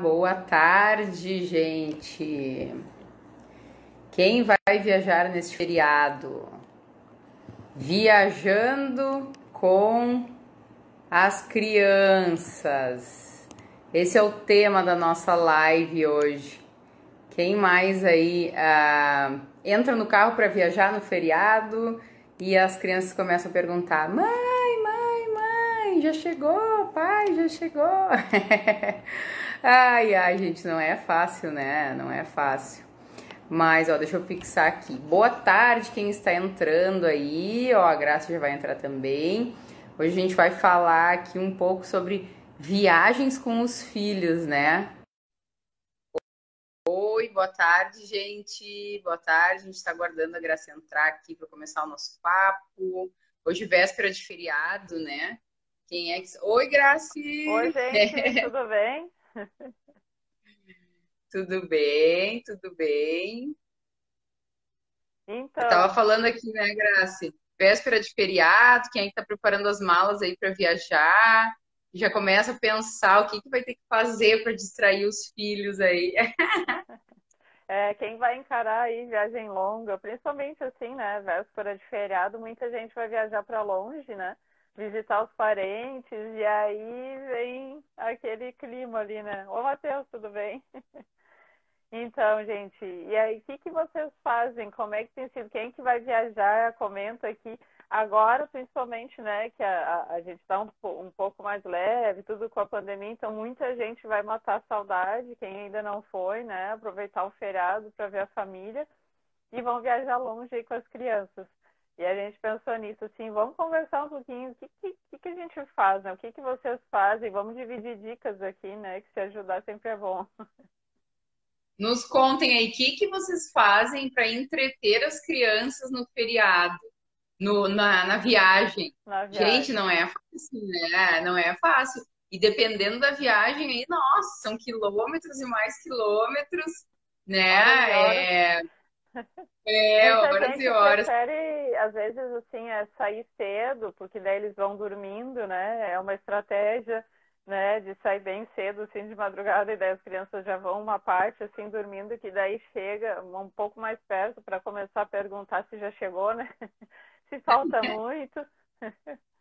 boa tarde, gente. Quem vai viajar nesse feriado? Viajando com as crianças. Esse é o tema da nossa live hoje. Quem mais aí ah, entra no carro para viajar no feriado e as crianças começam a perguntar: mãe, mãe, mãe, já chegou? Pai, já chegou? ai, ai, gente, não é fácil, né? Não é fácil. Mas, ó, deixa eu fixar aqui. Boa tarde, quem está entrando aí. Ó, a Graça já vai entrar também. Hoje a gente vai falar aqui um pouco sobre viagens com os filhos, né? Oi, boa tarde, gente. Boa tarde. A gente está aguardando a Graça entrar aqui para começar o nosso papo. Hoje, véspera de feriado, né? Quem é que. Oi, Grace! Oi, gente, tudo bem? tudo bem, tudo bem. Então. Eu tava falando aqui, né, Grace? Véspera de feriado, quem é que tá preparando as malas aí para viajar? Já começa a pensar o que, que vai ter que fazer para distrair os filhos aí. É, quem vai encarar aí viagem longa, principalmente assim, né, véspera de feriado, muita gente vai viajar para longe, né? Visitar os parentes, e aí vem aquele clima ali, né? Ô, Matheus, tudo bem? então, gente, e aí, o que, que vocês fazem? Como é que tem sido? Quem que vai viajar? Comenta aqui. Agora, principalmente, né, que a, a, gente está um, um pouco mais leve, tudo com a pandemia, então muita gente vai matar a saudade, quem ainda não foi, né, aproveitar o feriado para ver a família e vão viajar longe aí com as crianças. E a gente pensou nisso, assim, vamos conversar um pouquinho, o que, que, que a gente faz, né? O que, que vocês fazem? Vamos dividir dicas aqui, né? Que se ajudar sempre é bom. Nos contem aí, o que, que vocês fazem para entreter as crianças no feriado, no, na, na, viagem. na viagem? Gente, não é fácil, né? Não é fácil. E dependendo da viagem aí, nossa, são quilômetros e mais quilômetros, né? É... É, Muita horas gente e horas. prefere, às vezes, assim, é sair cedo, porque daí eles vão dormindo, né? É uma estratégia, né, de sair bem cedo, assim, de madrugada, e daí as crianças já vão uma parte, assim, dormindo, que daí chega um pouco mais perto para começar a perguntar se já chegou, né? se falta muito.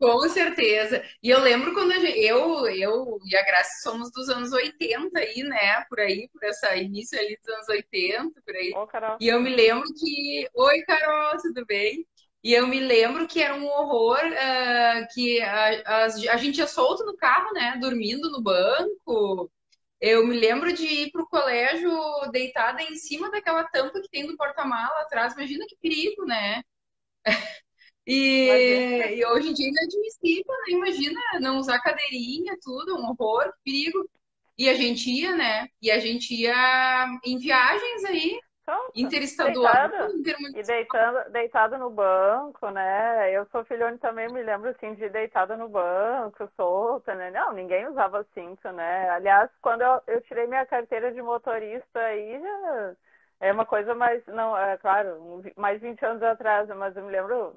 Com certeza. E eu lembro quando gente, eu, eu e a Graça somos dos anos 80 aí, né? Por aí, por essa início ali dos anos 80, por aí. Ô, Carol. E eu me lembro que. Oi, Carol, tudo bem? E eu me lembro que era um horror uh, que a, a, a, gente ia solto no carro, né? Dormindo no banco. Eu me lembro de ir para o colégio deitada em cima daquela tampa que tem do porta-mala atrás. Imagina que perigo, né? E, e, hoje em dia é inadmissível, né? Imagina não usar cadeirinha, tudo, um horror, perigo. E a gente ia, né? E a gente ia em viagens aí, interestadual. Deitado, e deitando, deitado no banco, né? Eu sou filhone também, me lembro assim de deitada no banco, solta, né? Não, ninguém usava cinto, né? Aliás, quando eu, eu tirei minha carteira de motorista aí, já é uma coisa mais, não, é claro, mais 20 anos atrás, mas eu me lembro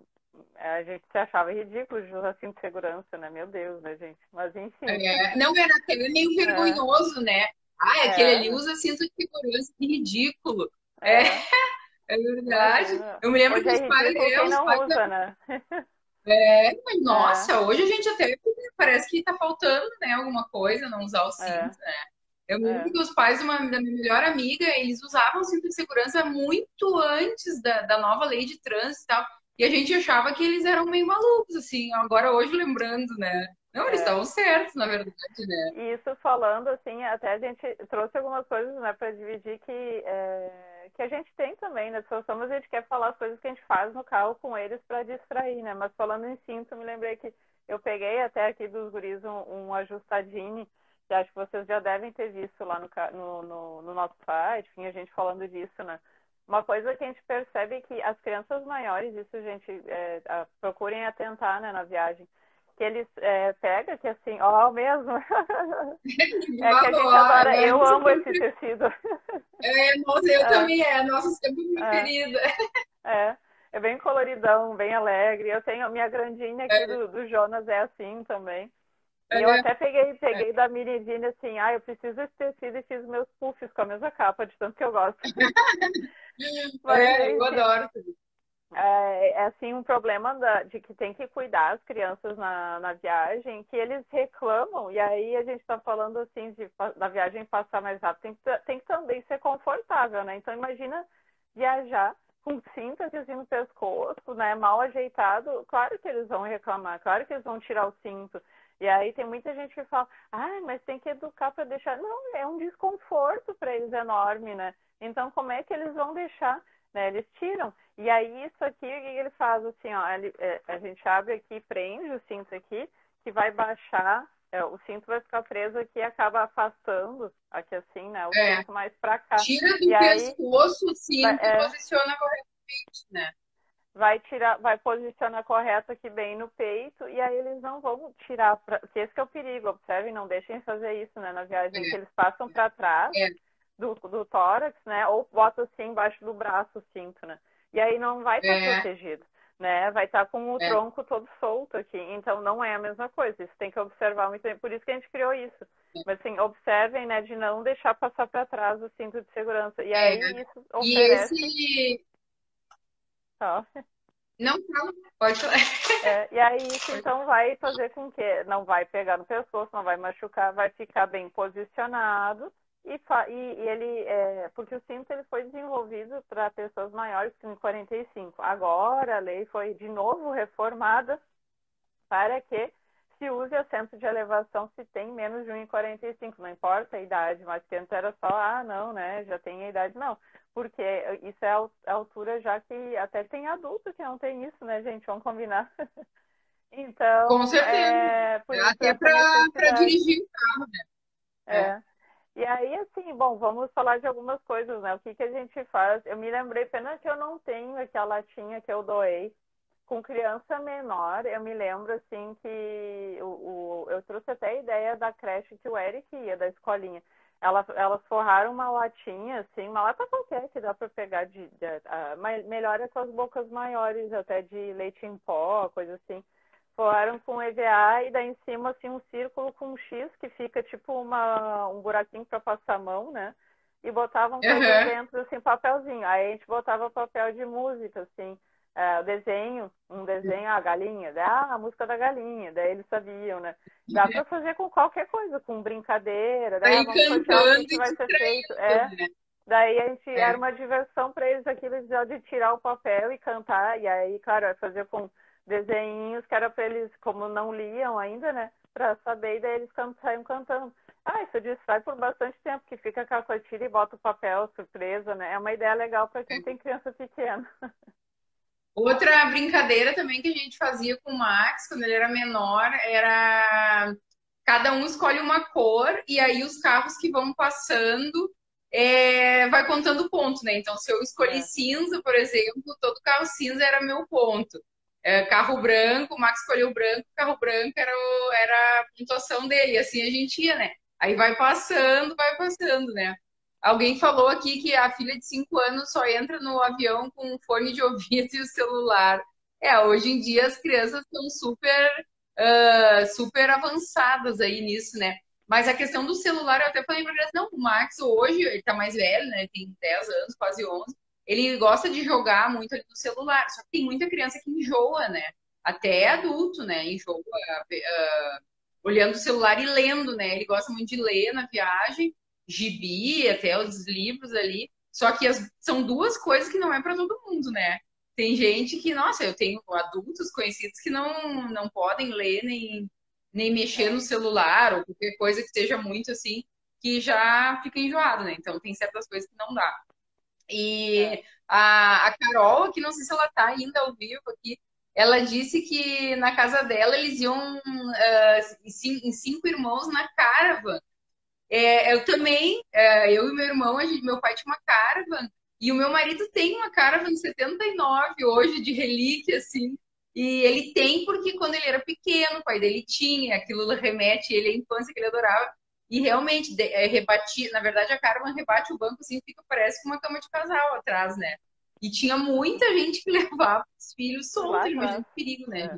a gente se achava ridículo de usar cinto de segurança, né? Meu Deus, né, gente? Mas enfim. É, não era até meio é. vergonhoso, é. né? Ah, é. aquele ali usa cinto de segurança, que ridículo. É, é, é verdade. Eu me lembro hoje que os pais. Quem não pais usa, né? É, mas nossa, hoje a gente até parece que tá faltando, né? Alguma coisa, não usar o cinto, né? Eu me lembro que os pais uma, da minha melhor amiga, eles usavam cinto de segurança muito antes da, da nova lei de trânsito e tal. E a gente achava que eles eram meio malucos, assim, agora hoje lembrando, né? Não, eles é. estavam certos, na verdade, né? Isso falando, assim, até a gente trouxe algumas coisas, né, para dividir que, é, que a gente tem também, né? Somos a gente quer falar as coisas que a gente faz no carro com eles para distrair, né? Mas falando em cinto, me lembrei que eu peguei até aqui dos guris um, um ajustadinho, que acho que vocês já devem ter visto lá no, no, no, no nosso site, enfim, a gente falando disso, né? Uma coisa que a gente percebe é que as crianças maiores, isso, gente, é, a, procurem atentar né, na viagem, que eles é, pegam, que assim, ó, mesmo. é que a gente adora, né? eu amo esse tecido. É, nossa, eu é. também é, nossa, sempre minha é. querida. É, é bem coloridão, bem alegre. Eu tenho, minha grandinha aqui é. do, do Jonas é assim também. Eu é. até peguei, peguei é. da Miridine assim, ah, eu preciso desse tecido e fiz meus puffs com a mesma capa, de tanto que eu gosto. Mas, é, eu adoro. É, é, assim um problema da, de que tem que cuidar as crianças na, na viagem, que eles reclamam, e aí a gente está falando assim de, da viagem passar mais rápido, tem que, tem que também ser confortável, né? Então imagina viajar com cinta assim no pescoço, né, mal ajeitado, claro que eles vão reclamar, claro que eles vão tirar o cinto. E aí tem muita gente que fala, ah, mas tem que educar para deixar. Não, é um desconforto para eles enorme, né? Então como é que eles vão deixar? Né? Eles tiram. E aí isso aqui, o que ele faz assim, ó, ele, é, a gente abre aqui, prende o cinto aqui, que vai baixar, é, o cinto vai ficar preso aqui e acaba afastando aqui assim, né? O é. cinto mais para cá. Tira do e pescoço o cinto é, e posiciona corretamente, né? Vai tirar, vai posicionar correto aqui bem no peito e aí eles não vão tirar, pra, porque esse é o perigo, observem, não deixem fazer isso, né, na viagem, é. que eles passam para trás é. do, do tórax, né, ou botam assim embaixo do braço o cinto, né. E aí não vai estar é. protegido, né? Vai estar com o é. tronco todo solto aqui. Então não é a mesma coisa. Isso tem que observar muito bem. Por isso que a gente criou isso. É. Mas assim, observem, né, de não deixar passar para trás o cinto de segurança. E aí isso oferece. E esse... Não fala, pode falar. É, e aí isso então vai fazer com que não vai pegar no pescoço, não vai machucar, vai ficar bem posicionado e, e, e ele, é, porque o cinto ele foi desenvolvido para pessoas maiores que em 45. Agora a lei foi de novo reformada para que se use assento de elevação se tem menos de 1,45, não importa a idade, mas que antes era só, ah, não, né, já tem a idade, não, porque isso é a altura já que até tem adulto que não tem isso, né, gente, vamos combinar. então, Com certeza, é, até para dirigir o carro, né. É. é. E aí, assim, bom, vamos falar de algumas coisas, né? O que, que a gente faz? Eu me lembrei, pena que eu não tenho aqui a latinha que eu doei. Com criança menor, eu me lembro, assim, que o, o, eu trouxe até a ideia da creche que o Eric ia, da escolinha. Ela, elas forraram uma latinha, assim, uma lata qualquer que dá para pegar de, de, de melhor é com as bocas maiores, até de leite em pó, coisa assim Falaram com EVA e daí em cima assim um círculo com um X que fica tipo uma, um buraquinho para passar a mão, né? E botavam uhum. dentro assim papelzinho. Aí a gente botava papel de música assim, é, o desenho, um desenho, a galinha, ah, a música da galinha, daí eles sabiam, né? Dá para fazer com qualquer coisa, com brincadeira, daí ah, vamos cantando que vai ser feito, é. Né? Daí a gente é. era uma diversão para eles aquilo de tirar o papel e cantar, e aí, claro, fazer com desenhinhos que era para eles, como não liam ainda, né? Para saber, e daí eles saíam cantando. Ah, isso distrai por bastante tempo, que fica com a cotilha e bota o papel, surpresa, né? É uma ideia legal para quem tem criança pequena. Outra brincadeira também que a gente fazia com o Max, quando ele era menor, era cada um escolhe uma cor e aí os carros que vão passando é, vai contando ponto, né? Então, se eu escolhi é. cinza, por exemplo, todo carro cinza era meu ponto é, carro branco, o Max escolheu branco, carro branco era, o, era a pontuação dele, assim a gente ia, né? Aí vai passando, vai passando, né? Alguém falou aqui que a filha de 5 anos só entra no avião com fone de ouvido e o celular. É, hoje em dia as crianças estão super, uh, super avançadas aí nisso, né? Mas a questão do celular, eu até falei pra eles, não, o Max hoje, ele tá mais velho, né? Tem 10 anos, quase 11 ele gosta de jogar muito ali no celular. Só que tem muita criança que enjoa, né? Até adulto, né? Enjoa uh, olhando o celular e lendo, né? Ele gosta muito de ler na viagem, gibi, até os livros ali. Só que as, são duas coisas que não é para todo mundo, né? Tem gente que, nossa, eu tenho adultos conhecidos que não, não podem ler nem, nem mexer no celular ou qualquer coisa que seja muito assim, que já fica enjoado, né? Então tem certas coisas que não dá. E é. a, a Carol, que não sei se ela está ainda ao vivo aqui, ela disse que na casa dela eles iam uh, em cinco irmãos na caravan. É, eu também, uh, eu e meu irmão, a gente, meu pai tinha uma caravan e o meu marido tem uma caravan de 79 hoje, de relíquia, assim. E ele tem porque quando ele era pequeno, o pai dele tinha, aquilo remete ele à infância que ele adorava. E realmente, é, rebati, na verdade, a Carmen rebate o banco assim, fica, parece com uma cama de casal atrás, né? E tinha muita gente que levava os filhos soltos, imagina que perigo, né?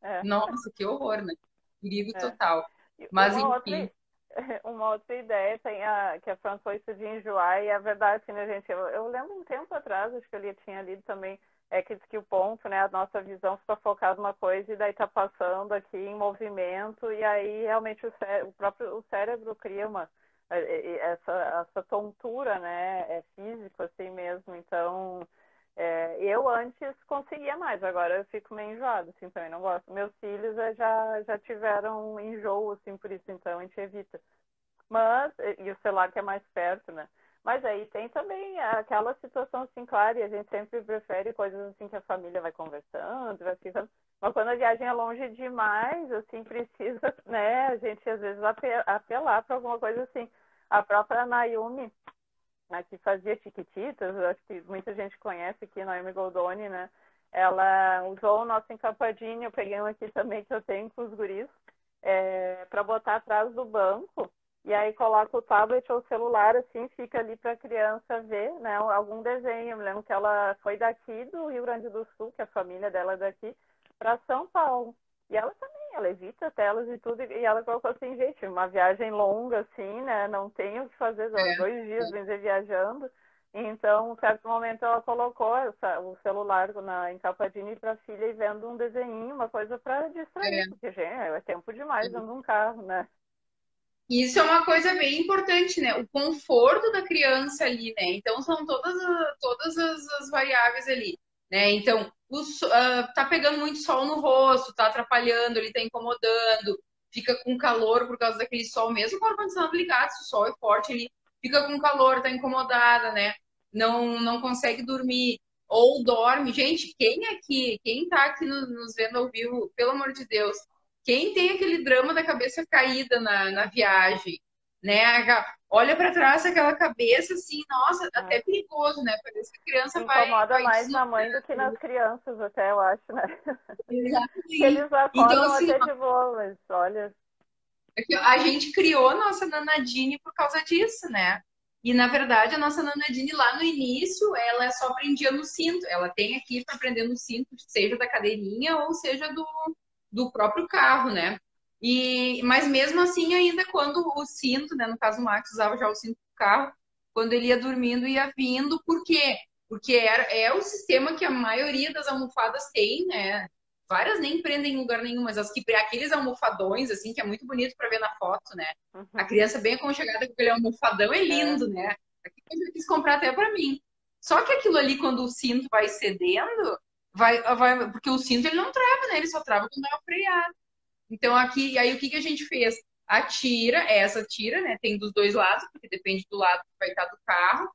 É. É. Nossa, que horror, né? Perigo é. total. Mas, enfim. Outra, uma outra ideia tem a, que a Fran foi isso de enjoar, e é verdade, assim, né, gente? Eu, eu lembro um tempo atrás, acho que eu tinha lido também, é que, que o ponto, né, a nossa visão fica focada numa coisa e daí tá passando aqui em movimento, e aí realmente o, cé o próprio o cérebro cria uma é, é, essa, essa tontura, né? É físico assim mesmo. Então, é, eu antes conseguia mais, agora eu fico meio enjoado, assim, também não gosto. Meus filhos já, já tiveram enjoo, assim, por isso, então a gente evita. Mas, e o celular que é mais perto, né? Mas aí tem também aquela situação assim, claro, e a gente sempre prefere coisas assim que a família vai conversando, vai ficando. Mas quando a viagem é longe demais, assim, precisa, né, a gente às vezes apelar para alguma coisa assim. A própria Nayumi, né, que fazia Chiquititas, acho que muita gente conhece aqui, Naomi Goldoni, né? Ela usou o nosso encapadinho, eu peguei um aqui também que eu tenho com os guris, é, para botar atrás do banco, e aí coloca o tablet ou o celular, assim, fica ali para a criança ver, né, algum desenho. Eu me lembro que ela foi daqui do Rio Grande do Sul, que a família dela é daqui, para São Paulo. E ela também ela evita telas e tudo, e ela colocou assim, gente, uma viagem longa, assim, né? Não tenho o que fazer, é, dois dias é. dizer, viajando. Então, em certo momento, ela colocou essa, o celular na encapadinha para a filha e vendo um desenho, uma coisa para distrair, é. porque, gente, é tempo demais dentro de um carro, né? Isso é uma coisa bem importante, né? O conforto da criança ali, né? Então, são todas, todas as, as variáveis ali, né? Então, uh, tá pegando muito sol no rosto, tá atrapalhando, ele tá incomodando, fica com calor por causa daquele sol, mesmo com o ar-condicionado ligado, se o sol é forte, ele fica com calor, tá incomodada, né? Não, não consegue dormir, ou dorme. Gente, quem aqui, quem tá aqui nos vendo ao vivo, pelo amor de Deus, quem tem aquele drama da cabeça caída na, na viagem, né? Olha para trás aquela cabeça assim, nossa, é. até perigoso, né? Parece que a criança Incomoda vai. Incomoda mais na mãe do que nas crianças, até eu acho, né? Exatamente. Eles acordam então, assim, até de boa, mas olha. É a gente criou a nossa Nanadine por causa disso, né? E na verdade a nossa Nanadine lá no início, ela só prendia no cinto. Ela tem aqui para prender no cinto, seja da cadeirinha ou seja do, do próprio carro, né? E, mas mesmo assim, ainda quando o cinto, né, no caso o Max usava já o cinto do carro, quando ele ia dormindo, ia vindo, por quê? Porque era, é o sistema que a maioria das almofadas tem, né? Várias nem prendem em lugar nenhum, mas as que aqueles almofadões, assim, que é muito bonito para ver na foto, né? Uhum. A criança bem aconchegada com aquele almofadão é lindo, é. né? Aqui eu quis comprar até para mim. Só que aquilo ali, quando o cinto vai cedendo, vai, vai, porque o cinto ele não trava, né? Ele só trava quando é freado. Então, aqui, aí o que, que a gente fez? A tira, essa tira, né? Tem dos dois lados, porque depende do lado que vai estar do carro.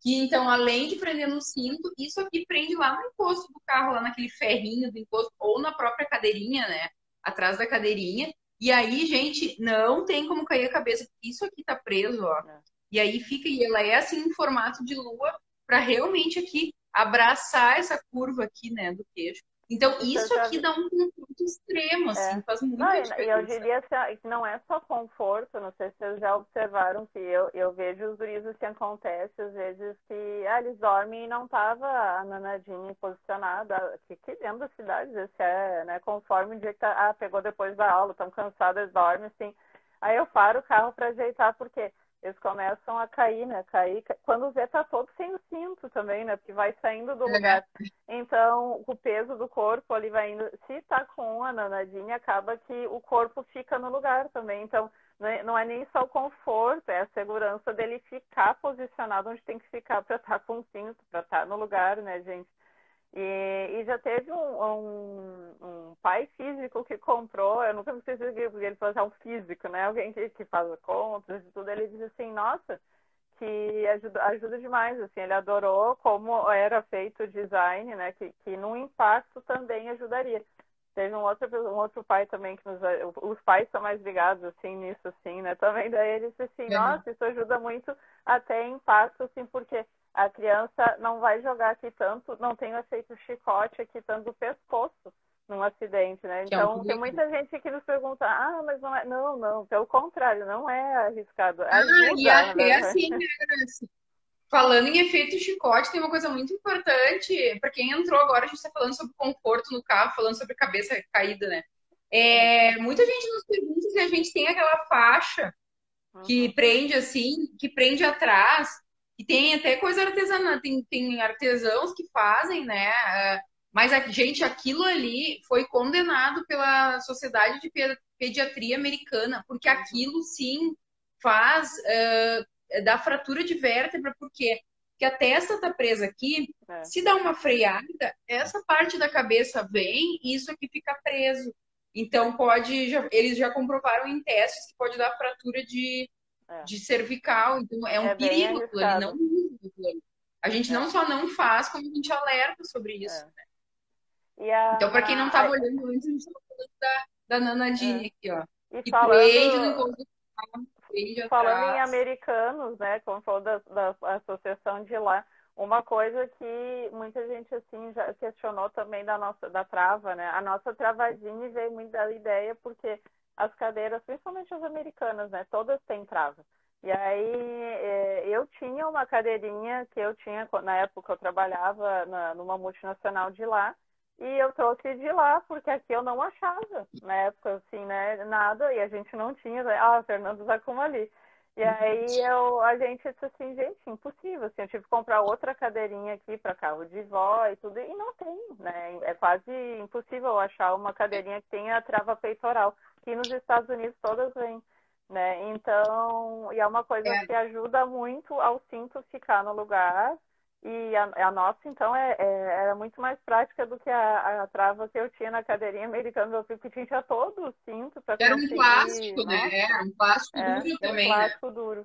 Que então, além de prender no cinto, isso aqui prende lá no encosto do carro, lá naquele ferrinho do encosto, ou na própria cadeirinha, né? Atrás da cadeirinha. E aí, gente, não tem como cair a cabeça, isso aqui tá preso, ó. É. E aí fica, e ela é assim em formato de lua, para realmente aqui abraçar essa curva aqui, né, do queixo. Então, isso aqui dá um conforto extremo, assim, é. faz muita não, diferença. Eu diria que não é só conforto, não sei se vocês já observaram que eu, eu vejo os gurizos que acontece, às vezes, que ah, eles dormem e não tava a nanadinha posicionada, que, que dentro da cidade, esse é, né, conforme o dia que tá, ah, pegou depois da aula, estão cansados, dormem, assim. Aí eu paro o carro para ajeitar, porque eles começam a cair, né? Cair. Quando vê, tá todo sem o cinto também, né? Porque vai saindo do lugar. Então, o peso do corpo ali vai indo. Se tá com a nanadinha, acaba que o corpo fica no lugar também. Então, não é, é nem só o conforto, é a segurança dele ficar posicionado onde tem que ficar para estar tá com o cinto, para estar tá no lugar, né, gente? E, e já teve um, um, um, pai físico que comprou, eu nunca me esqueci porque ele falou assim, é um físico, né? Alguém que, que faz contas e tudo, ele disse assim, nossa, que ajuda, ajuda demais, assim, ele adorou como era feito o design, né? Que, que no impacto também ajudaria. Teve um outro, um outro pai também que nos. Os pais são mais ligados, assim, nisso, assim, né? Também daí ele disse assim, uhum. nossa, isso ajuda muito até impacto, assim, porque a criança não vai jogar aqui tanto, não tem o efeito chicote aqui tanto do pescoço num acidente, né? Então, é um tem muita gente que nos pergunta, ah, mas não é. Não, não, pelo contrário, não é arriscado. Ah, e até né? assim, né, Falando em efeito chicote, tem uma coisa muito importante. Para quem entrou agora, a gente está falando sobre conforto no carro, falando sobre cabeça caída, né? É, muita gente nos pergunta se a gente tem aquela faixa que uhum. prende assim, que prende atrás, que tem até coisa artesanal, tem, tem artesãos que fazem, né? É, mas, a, gente, aquilo ali foi condenado pela Sociedade de Pediatria Americana, porque aquilo sim faz uh, da fratura de vértebra, por quê? Porque a testa tá presa aqui, é. se dá uma freada, essa parte da cabeça vem e isso aqui fica preso. Então pode, já, eles já comprovaram em testes que pode dar fratura de, é. de cervical. Então é um é perigo aquilo ali, não A gente não é. só não faz, como a gente alerta sobre isso. É. Né? A... Então, para quem não estava olhando antes, a gente estava falando da, da Nanadine é. aqui, ó. E que falando... prende no encontro Falando em americanos, né, como falou da, da associação de lá, uma coisa que muita gente assim já questionou também da nossa da trava, né? A nossa travadinha veio muito da ideia porque as cadeiras, principalmente as americanas, né? Todas têm trava. E aí é, eu tinha uma cadeirinha que eu tinha na época eu trabalhava na, numa multinacional de lá e eu trouxe de lá porque aqui eu não achava na época assim, né? Nada e a gente não tinha. Né? Ah, Fernando com ali. E aí eu, a gente disse assim, gente, impossível. Assim, eu tive que comprar outra cadeirinha aqui para carro de vó e tudo, e não tem, né? É quase impossível achar uma cadeirinha que tenha trava peitoral, que nos Estados Unidos todas vêm. Né? Então, e é uma coisa é. que ajuda muito ao cinto ficar no lugar e a, a nossa, então, é, é, era muito mais prática do que a, a, trava que eu tinha na cadeirinha americana do que tinha todo o cinto para Era um plástico, né? Era um plástico é, duro também, um plástico né? duro.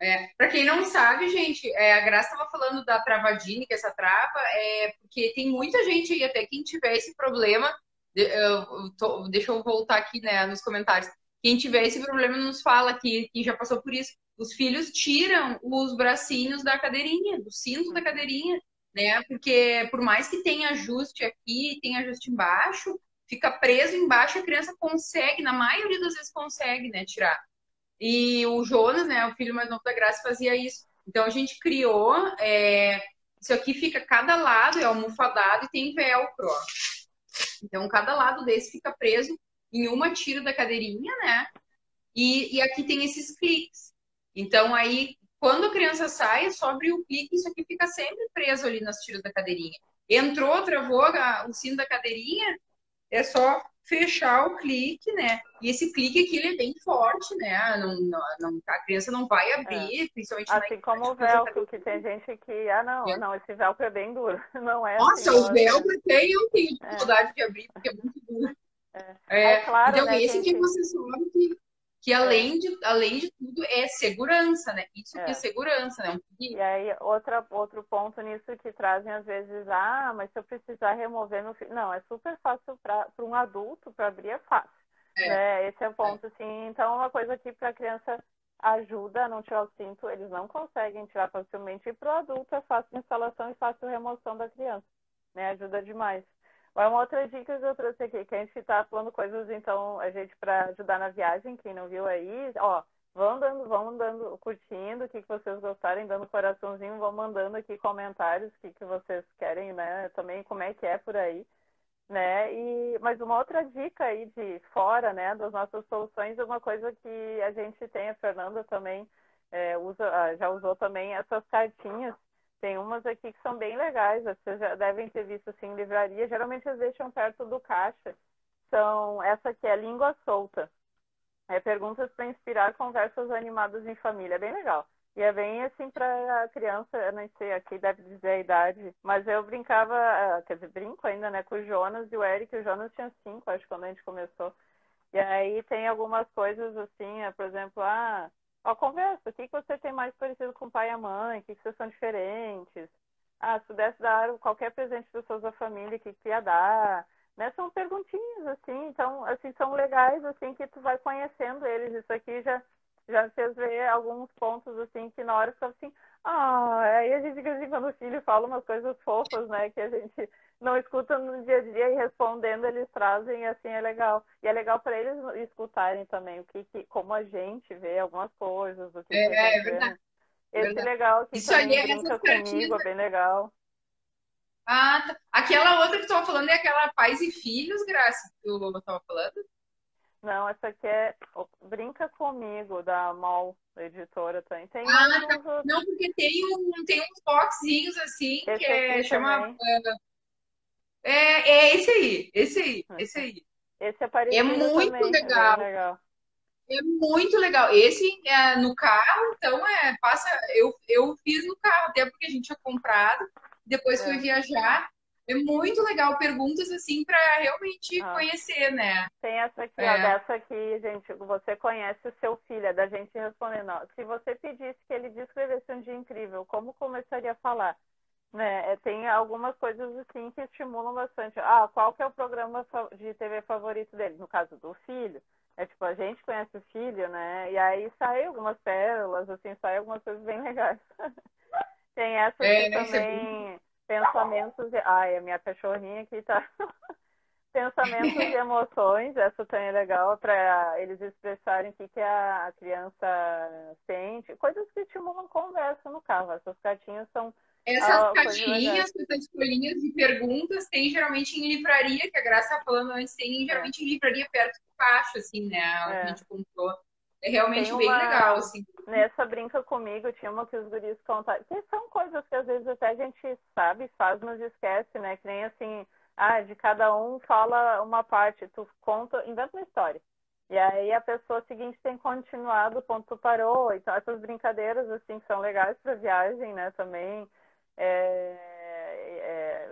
É, para quem não sabe, gente, é, a Graça estava falando da travadine, que essa trava é porque tem muita gente aí, até quem tiver esse problema, eu tô, deixa eu voltar aqui né, nos comentários. Quem tiver esse problema nos fala que, que já passou por isso os filhos tiram os bracinhos da cadeirinha, do cinto da cadeirinha, né? Porque por mais que tenha ajuste aqui, tenha ajuste embaixo, fica preso embaixo, a criança consegue, na maioria das vezes consegue, né, tirar. E o Jonas, né, o filho mais novo da Graça, fazia isso. Então a gente criou, é, isso aqui fica cada lado é almofadado e tem velcro. Então cada lado desse fica preso em uma tira da cadeirinha, né? E, e aqui tem esses cliques. Então, aí, quando a criança sai, só abrir o clique, isso aqui fica sempre preso ali nas tiras da cadeirinha. Entrou, travou o sino da cadeirinha, é só fechar o clique, né? E esse clique aqui, ele é bem forte, né? Não, não, não a criança não vai abrir, é. principalmente Assim na como o velcro, que tem gente que, ah, não, é. não, esse velcro é bem duro. Não é Nossa, assim, o velcro tem, eu tenho é. dificuldade é. de abrir, porque é muito duro. É, é claro, então, né, esse que você sabe que que além de, além de tudo é segurança, né? Isso é. que é segurança, né? E aí, outra, outro ponto nisso que trazem às vezes, ah, mas se eu precisar remover meu filho. Não, é super fácil para um adulto, para abrir é fácil. É. Né? Esse é o ponto, é. assim. Então, uma coisa que para a criança ajuda a não tirar o cinto, eles não conseguem tirar facilmente, e para o adulto é fácil instalação e fácil remoção da criança. Né? Ajuda demais. Uma outra dica que eu trouxe aqui, que a gente está falando coisas, então, a gente para ajudar na viagem, quem não viu aí, ó, vão dando, vão dando, curtindo o que, que vocês gostarem, dando coraçãozinho, vão mandando aqui comentários o que, que vocês querem, né? Também como é que é por aí, né? E, mas uma outra dica aí de fora, né, das nossas soluções, uma coisa que a gente tem, a Fernanda também é, usa, ah, já usou também essas cartinhas tem umas aqui que são bem legais, vocês já devem ter visto assim em livraria. Geralmente eles deixam perto do caixa. São essa aqui é língua solta. É perguntas para inspirar conversas animadas em família. É bem legal. E é bem assim para a criança, eu não sei aqui deve dizer a idade, mas eu brincava, ah, quer dizer, brinco ainda, né, com o Jonas e o Eric. O Jonas tinha cinco, acho, quando a gente começou. E aí tem algumas coisas assim, é, por exemplo, ah, Ó, conversa. O que, você tem mais parecido com o pai e a mãe? O que, vocês são diferentes? Ah, se pudesse dar qualquer presente para pessoas da família, o que, que ia dar? Né? São perguntinhas, assim. Então, assim, são legais, assim, que tu vai conhecendo eles. Isso aqui já, já fez ver alguns pontos, assim, que na hora tu assim... Ah, aí a gente assim, quando o filho fala umas coisas fofas, né? Que a gente não escuta no dia a dia e respondendo eles trazem, assim é legal. E é legal para eles escutarem também o que, que, como a gente vê algumas coisas, o que é, que é verdade. Esse é verdade. legal que Isso aí é brinca comigo, é bem legal. Ah, tá. Aquela outra que tu tava falando é aquela Pais e Filhos, Graça, que tu tava falando? Não, essa aqui é Brinca Comigo, da MOL, editora também. Tem ah, tá. Não, porque tem, um, tem uns boxinhos assim, esse que é, chama... Uh, é, é esse aí, esse aí, esse aí. Esse é, é muito também, legal. É legal. É muito legal. Esse é no carro, então é passa. Eu, eu fiz no carro, até porque a gente tinha comprado. Depois é. fui viajar. É muito legal. Perguntas assim para realmente ah. conhecer, né? Tem essa aqui, é. ó, dessa aqui, gente. Você conhece o seu filho, é da gente respondendo. Ó, se você pedisse que ele descrevesse um dia incrível, como começaria a falar? Né? É, tem algumas coisas assim que estimulam bastante. Ah, qual que é o programa de TV favorito dele? No caso do filho é tipo, a gente conhece o filho, né? E aí sai algumas pérolas, assim, sai algumas coisas bem legais. Tem essa é, é, também, é pensamentos. Ai, a minha cachorrinha aqui tá. pensamentos e emoções, essa também é legal para eles expressarem o que, que a criança sente, coisas que estimulam conversa no carro. Essas cartinhas são essas caixinhas, essas folhinhas de perguntas, tem geralmente em livraria, que a Graça falando antes, tem geralmente é. em livraria perto do caixa, assim, né? É. A gente comprou. É realmente bem legal, assim. Nessa Brinca Comigo, tinha uma que os guris contaram. Que são coisas que às vezes até a gente sabe, faz, mas esquece, né? Que nem assim, ah, de cada um fala uma parte, tu conta, inventa uma história. E aí a pessoa seguinte tem continuado o ponto parou. Então essas brincadeiras, assim, são legais para viagem, né, também é,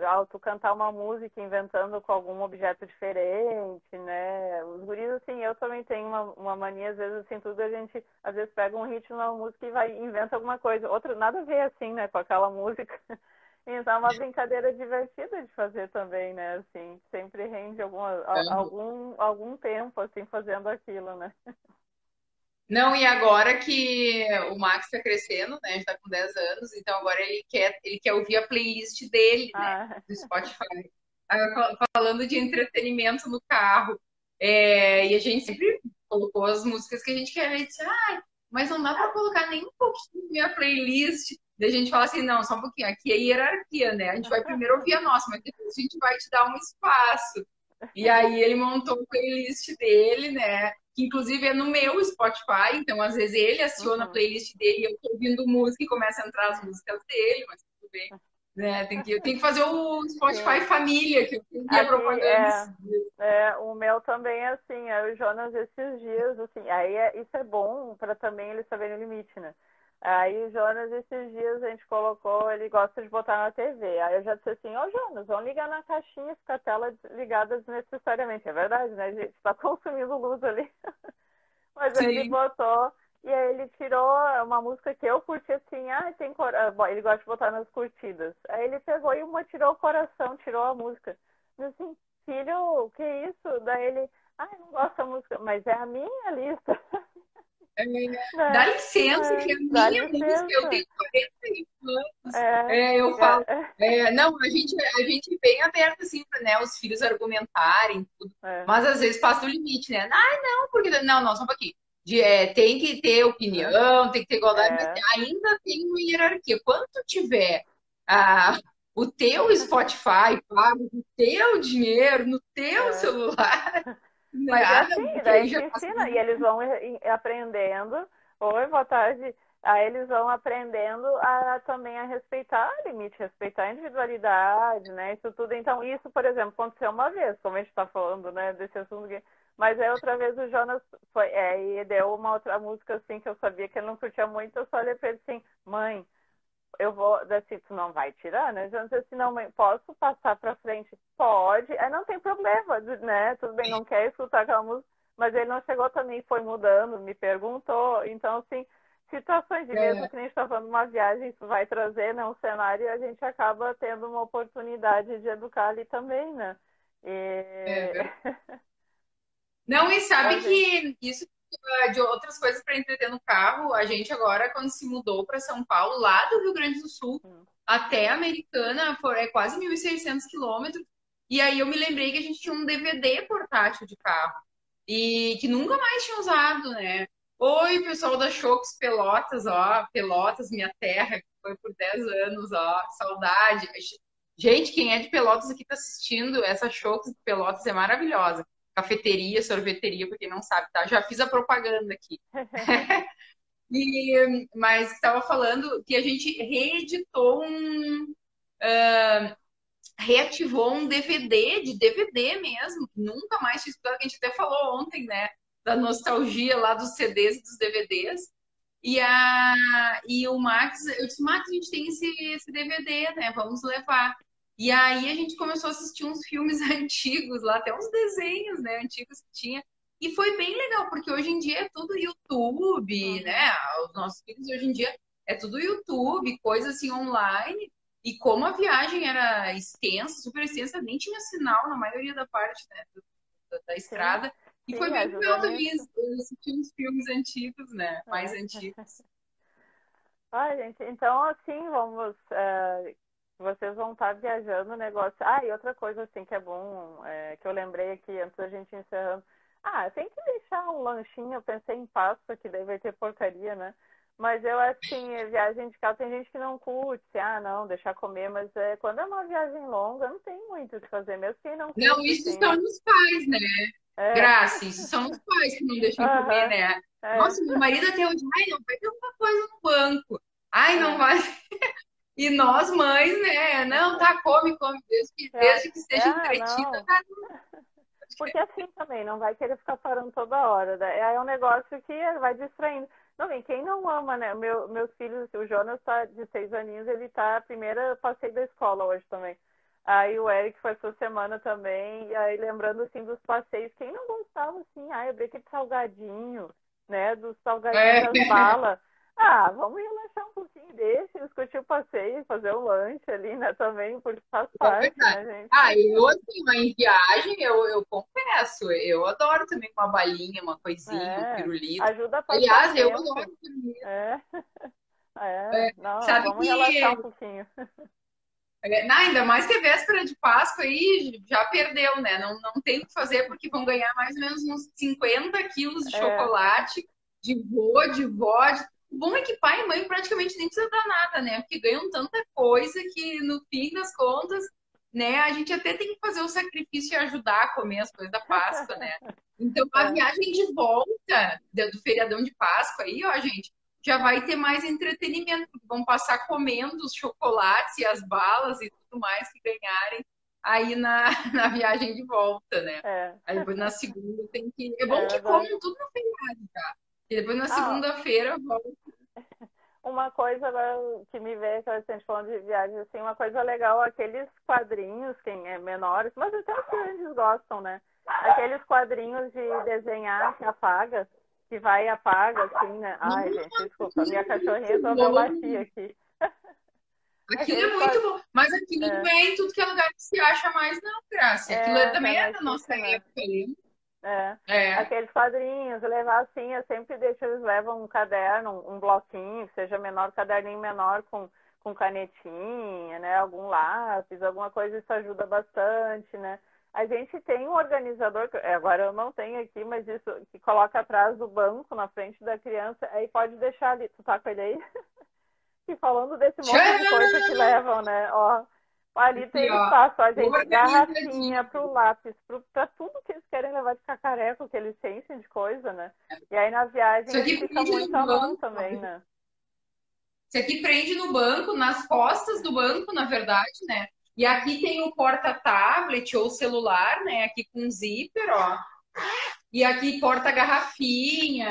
é, auto cantar uma música inventando com algum objeto diferente, né? Os guris, assim, eu também tenho uma, uma mania, às vezes, assim, tudo a gente, às vezes, pega um ritmo na música e vai inventa alguma coisa. Outra, nada a ver, assim, né, com aquela música. Então, é uma brincadeira divertida de fazer também, né? Assim, sempre rende alguma, é. algum, algum tempo, assim, fazendo aquilo, né? Não, e agora que o Max está crescendo, né? Já tá com 10 anos, então agora ele quer, ele quer ouvir a playlist dele, né? Ah. Do Spotify. Falando de entretenimento no carro. É, e a gente sempre colocou as músicas que a gente quer. A gente disse, ah, mas não dá para colocar nem um pouquinho na minha playlist. Daí a gente fala assim, não, só um pouquinho. Aqui é hierarquia, né? A gente vai primeiro ouvir a nossa, mas depois a gente vai te dar um espaço. E aí ele montou a playlist dele, né? que inclusive é no meu Spotify, então às vezes ele aciona uhum. a playlist dele e eu tô ouvindo música e começa a entrar as músicas dele, mas tudo bem. Né? Tem, que, tem que fazer o Spotify família, que eu tenho a propaganda. É, é, o meu também é assim, é o Jonas esses dias, assim, aí é, isso é bom para também ele saber o limite, né? Aí o Jonas, esses dias, a gente colocou, ele gosta de botar na TV. Aí eu já disse assim, ô oh, Jonas, vamos ligar na caixinha, fica a tela ligada desnecessariamente. É verdade, né, gente? Tá consumindo luz ali. Mas aí ele botou, e aí ele tirou uma música que eu curti assim, ah, tem cor... Ah, bom, ele gosta de botar nas curtidas. Aí ele pegou e uma tirou o coração, tirou a música. E assim, filho, o que é isso? Daí ele, ah, eu não gosto da música, mas é a minha lista. É, dá licença, que é a minha música, eu tenho 40 anos. É, é, eu falo. É. é, não, a gente, a gente é bem aberto assim para né, os filhos argumentarem tudo. É. Mas às vezes passa o limite, né? Ah, não, porque. Não, não, só um pouquinho. De, é, tem que ter opinião, tem que ter igualdade, mas ainda tem uma hierarquia. Quanto tiver ah, o teu Spotify pago, o teu dinheiro, no teu celular. Mas assim, daí a gente ensina, e eles vão aprendendo. Oi, boa tarde. Aí eles vão aprendendo a também a respeitar limite, respeitar a individualidade, né? Isso tudo. Então, isso, por exemplo, aconteceu uma vez, como a gente está falando, né, desse assunto aqui. Mas aí outra vez o Jonas foi, é, e deu uma outra música assim que eu sabia que ele não curtia muito, eu só olhei pra ele assim, mãe, eu vou, assim, tu não vai tirar, né? Disse assim, não, mãe, posso passar para frente? Pode. Aí não tem problema, né? Tudo bem, não quer escutar aquela música, mas ele não chegou também, foi mudando, me perguntou. Então, assim, situações de mesmo é. que a gente está falando uma viagem, isso vai trazer né, um cenário e a gente acaba tendo uma oportunidade de educar ali também, né? E... É. Não, e sabe que isso de outras coisas para entreter no carro. A gente agora, quando se mudou para São Paulo, lá do Rio Grande do Sul, hum. até a Americana, é quase 1.600 quilômetros. E aí eu me lembrei que a gente tinha um DVD portátil de carro. E que nunca mais tinha usado, né? Oi, pessoal da Shox Pelotas, ó. Pelotas, minha terra, que foi por 10 anos, ó. Saudade. Gente, quem é de Pelotas aqui está assistindo, essa de Pelotas é maravilhosa. Cafeteria, sorveteria, para quem não sabe, tá? Já fiz a propaganda aqui. e, mas estava falando que a gente reeditou um. Uh, reativou um DVD, de DVD mesmo, nunca mais tinha estudado, a gente até falou ontem, né? Da nostalgia lá dos CDs e dos DVDs. E, a, e o Max, eu disse, Max, a gente tem esse, esse DVD, né? Vamos levar. E aí a gente começou a assistir uns filmes antigos lá, até uns desenhos, né, antigos que tinha. E foi bem legal, porque hoje em dia é tudo YouTube, né? Os nossos filhos hoje em dia é tudo YouTube, coisa assim online. E como a viagem era extensa, super extensa, nem tinha sinal na maioria da parte né, da, da estrada. E foi bem legal também assistir uns filmes antigos, né? Mais é. antigos. Ah, gente, então assim, vamos. Uh, vocês vão estar viajando o negócio. Ah, e outra coisa assim que é bom, é, que eu lembrei aqui antes da gente encerrando. Ah, tem que deixar um lanchinho, eu pensei em Páscoa, que daí vai ter porcaria, né? Mas eu assim, viagem de carro tem gente que não curte, ah, não, deixar comer, mas é, quando é uma viagem longa, não tem muito o que fazer, mesmo quem não curte. Não, isso assim, são os pais, né? É. Graça, isso são os pais que não deixam uhum. comer, né? É. Nossa, meu marido até hoje, ai, não vai ter alguma coisa no banco. Ai, não é. vai. E nós, mães, né? Não, tá, come, come, desde que, é. desde que esteja é, entretida, tá. Porque assim também, não vai querer ficar parando toda hora. Né? É um negócio que vai distraindo. Não, e quem não ama, né? Meu, meus filhos, o Jonas tá de seis aninhos, ele tá primeira passei da escola hoje também. Aí o Eric foi essa semana também, e aí lembrando assim dos passeios, quem não gostava assim, ai, abri aquele salgadinho, né? Dos salgadinhos é. das balas. Ah, vamos relaxar um pouquinho, deixa, discutir o passeio, fazer o lanche ali, né, também, porque faz é parte, né, gente? Ah, eu, assim, em viagem, eu, eu confesso, eu adoro também uma balinha, uma coisinha, é, um pirulito. Ajuda a passar Aliás, eu adoro pirulito. É. É, é. Não, Sabe vamos que... relaxar um pouquinho. É, não, ainda mais que é véspera de Páscoa aí já perdeu, né? Não, não tem o que fazer porque vão ganhar mais ou menos uns 50 quilos de chocolate, de vô, de vó, de bom é que pai e mãe praticamente nem precisa dar nada, né? Porque ganham tanta coisa que no fim das contas, né, a gente até tem que fazer o sacrifício e ajudar a comer as coisas da Páscoa, né? Então a é. viagem de volta do feriadão de Páscoa aí, ó, gente, já vai ter mais entretenimento, vão passar comendo os chocolates e as balas e tudo mais que ganharem aí na, na viagem de volta, né? É. Aí na segunda tem que. É bom é, que comam tudo no feriado, tá? E depois na ah, segunda-feira volto. Uma coisa agora que me veio, que a gente falando de viagem, assim, uma coisa legal, aqueles quadrinhos, quem é menores, mas até os grandes gostam, né? Aqueles quadrinhos de desenhar que apaga, que vai e apaga, assim, né? Ai, gente, desculpa, minha cachorrinha resolveu bater aqui. Aquilo é muito bom, mas aquilo é. não é em tudo que é lugar que se acha mais, não, Graça. Aquilo é, também é da nossa né? época, né? É. é. Aqueles quadrinhos, levar assim, eu sempre deixo, eles levam um caderno, um bloquinho, seja menor, caderninho menor com, com canetinha, né? Algum lápis, alguma coisa, isso ajuda bastante, né? A gente tem um organizador, é, agora eu não tenho aqui, mas isso que coloca atrás do banco, na frente da criança, aí pode deixar ali. Tu tá com ele aí? e falando desse monte de coisa que levam, né? Ó, Ali tem espaço, a gente, garrafinha pro lápis, pro, pra tudo que eles querem levar de cacareco, que eles têm de coisa, né? E aí na viagem fica muito à mão também, né? Isso aqui prende no banco, nas costas do banco, na verdade, né? E aqui tem o porta-tablet ou celular, né? Aqui com zíper, ó. E aqui porta garrafinha,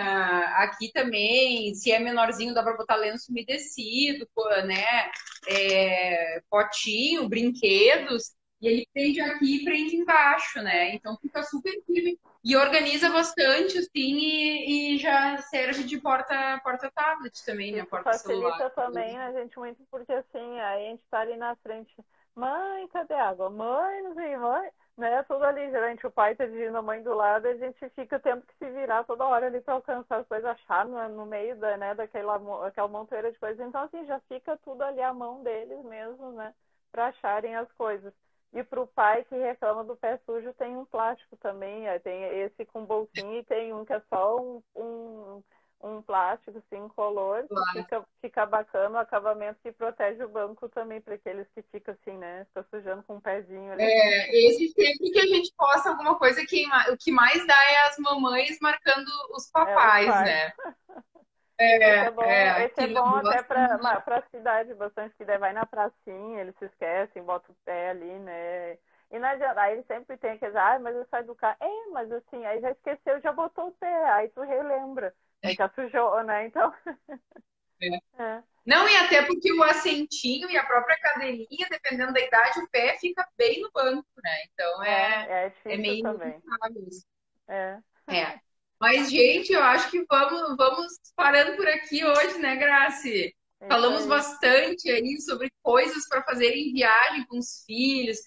aqui também, se é menorzinho, dá para botar lenço umedecido, né? É, potinho, brinquedos, e ele prende aqui e prende embaixo, né? Então fica super firme e organiza bastante, assim, e, e já serve de porta, porta tablet também, né? Porta facilita celular. também a gente muito, porque assim, aí a gente tá ali na frente, mãe, cadê água? Mãe, não sei, mãe né? Tudo ali, geralmente o pai tá dirigindo a mãe do lado, a gente fica tendo que se virar toda hora ali para alcançar as coisas, achar no, no meio da, né, daquela aquela montoeira de coisas. Então, assim, já fica tudo ali à mão deles mesmo, né? Para acharem as coisas. E para o pai que reclama do pé sujo, tem um plástico também. Tem esse com bolsinho e tem um que é só um, um, um plástico assim, incolor, claro. que fica, fica bacana o acabamento que protege o banco também, para aqueles que ficam assim, né? Fica sujando com um pezinho ali. É, esse sempre que a gente posta alguma coisa, que, o que mais dá é as mamães marcando os papais, é, né? É, esse é bom, é, esse é bom até para a cidade bastante, que daí vai na pracinha, eles se esquecem, bota o pé ali, né? E não adianta, aí ele sempre tem aqueles, ah, mas eu saio do carro. É, mas assim, aí já esqueceu, já botou o pé, aí tu relembra. Aí já sujou, né? Então. É. É. Não, e até porque o assentinho e a própria cadeirinha, dependendo da idade, o pé fica bem no banco, né? Então é, é, é, é meio também. É. é. Mas, gente, eu acho que vamos, vamos parando por aqui hoje, né, Graci? É Falamos bastante aí sobre coisas para fazer em viagem com os filhos,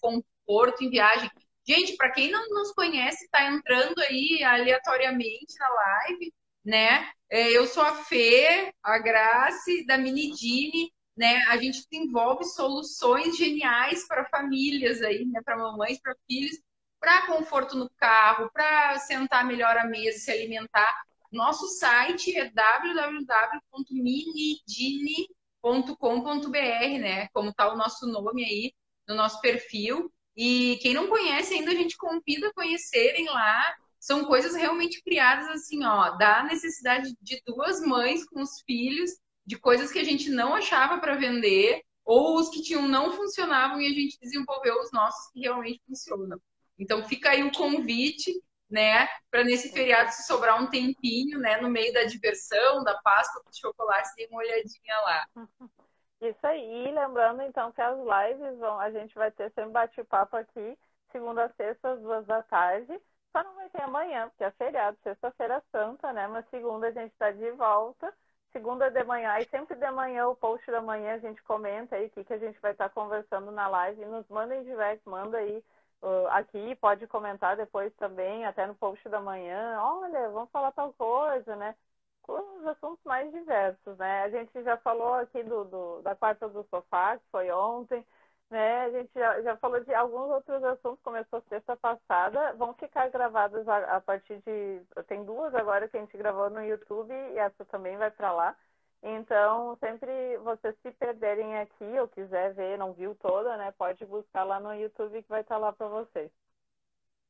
conforto em viagem. Gente, para quem não nos conhece, está entrando aí aleatoriamente na live, né? É, eu sou a Fê, a Grace, da Minidine, né? A gente desenvolve soluções geniais para famílias aí, né? Para mamães, para filhos, para conforto no carro, para sentar melhor à mesa, se alimentar. Nosso site é www.minidine.com.br, né? Como está o nosso nome aí no nosso perfil. E quem não conhece ainda, a gente convida a conhecerem lá são coisas realmente criadas assim, ó, da necessidade de duas mães com os filhos, de coisas que a gente não achava para vender, ou os que tinham não funcionavam e a gente desenvolveu os nossos que realmente funcionam. Então fica aí o convite, né, para nesse feriado se sobrar um tempinho, né, no meio da diversão, da Páscoa do chocolate, dê uma olhadinha lá. Isso aí, lembrando então que as lives vão, a gente vai ter sempre bate-papo aqui, segunda sexta, às duas da tarde. Só não vai ter amanhã, porque é feriado, sexta-feira santa, né? Mas segunda a gente está de volta. Segunda de manhã, e sempre de manhã, o post da manhã, a gente comenta aí o que, que a gente vai estar tá conversando na live. Nos mandem direct, manda aí uh, aqui, pode comentar depois também, até no post da manhã. Olha, vamos falar tal coisa, né? Com os assuntos mais diversos, né? A gente já falou aqui do, do da quarta do sofá, que foi ontem. Né? A gente já, já, falou de alguns outros assuntos, começou sexta passada, vão ficar gravadas a, a, partir de. Tem duas agora que a gente gravou no YouTube e essa também vai para lá. Então, sempre vocês se perderem aqui ou quiser ver, não viu toda, né? Pode buscar lá no YouTube que vai estar tá lá para vocês.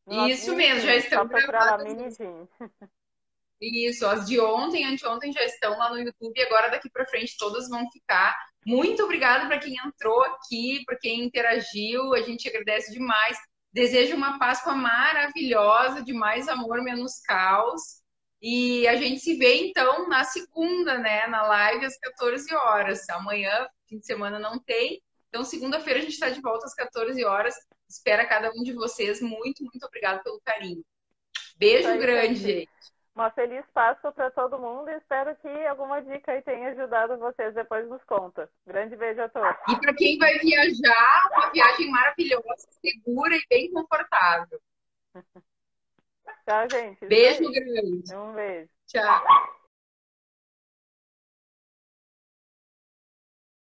Isso mesmo, já estão gravadas. Lá, Isso, as de ontem, anteontem já estão lá no YouTube e agora daqui para frente todas vão ficar. Muito obrigada para quem entrou aqui, para quem interagiu, a gente agradece demais. Desejo uma Páscoa maravilhosa, de mais amor, menos caos. E a gente se vê então na segunda, né, na live às 14 horas. Amanhã, fim de semana não tem. Então, segunda-feira a gente está de volta às 14 horas. Espera cada um de vocês. Muito, muito obrigada pelo carinho. Beijo grande, gente. Uma feliz Páscoa para todo mundo e espero que alguma dica aí tenha ajudado vocês. Depois nos conta. Grande beijo a todos. E para quem vai viajar, uma viagem maravilhosa, segura e bem confortável. Tchau, gente. Beijo grande. Um beijo. Tchau.